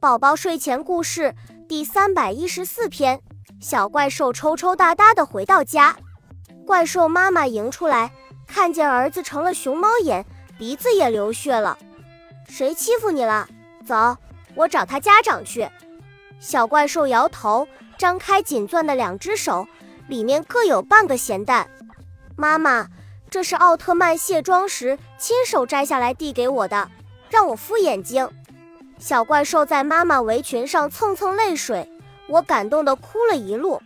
宝宝睡前故事第三百一十四篇：小怪兽抽抽搭搭的回到家，怪兽妈妈迎出来，看见儿子成了熊猫眼，鼻子也流血了。谁欺负你了？走，我找他家长去。小怪兽摇头，张开紧攥的两只手，里面各有半个咸蛋。妈妈，这是奥特曼卸妆时亲手摘下来递给我的，让我敷眼睛。小怪兽在妈妈围裙上蹭蹭泪水，我感动的哭了一路。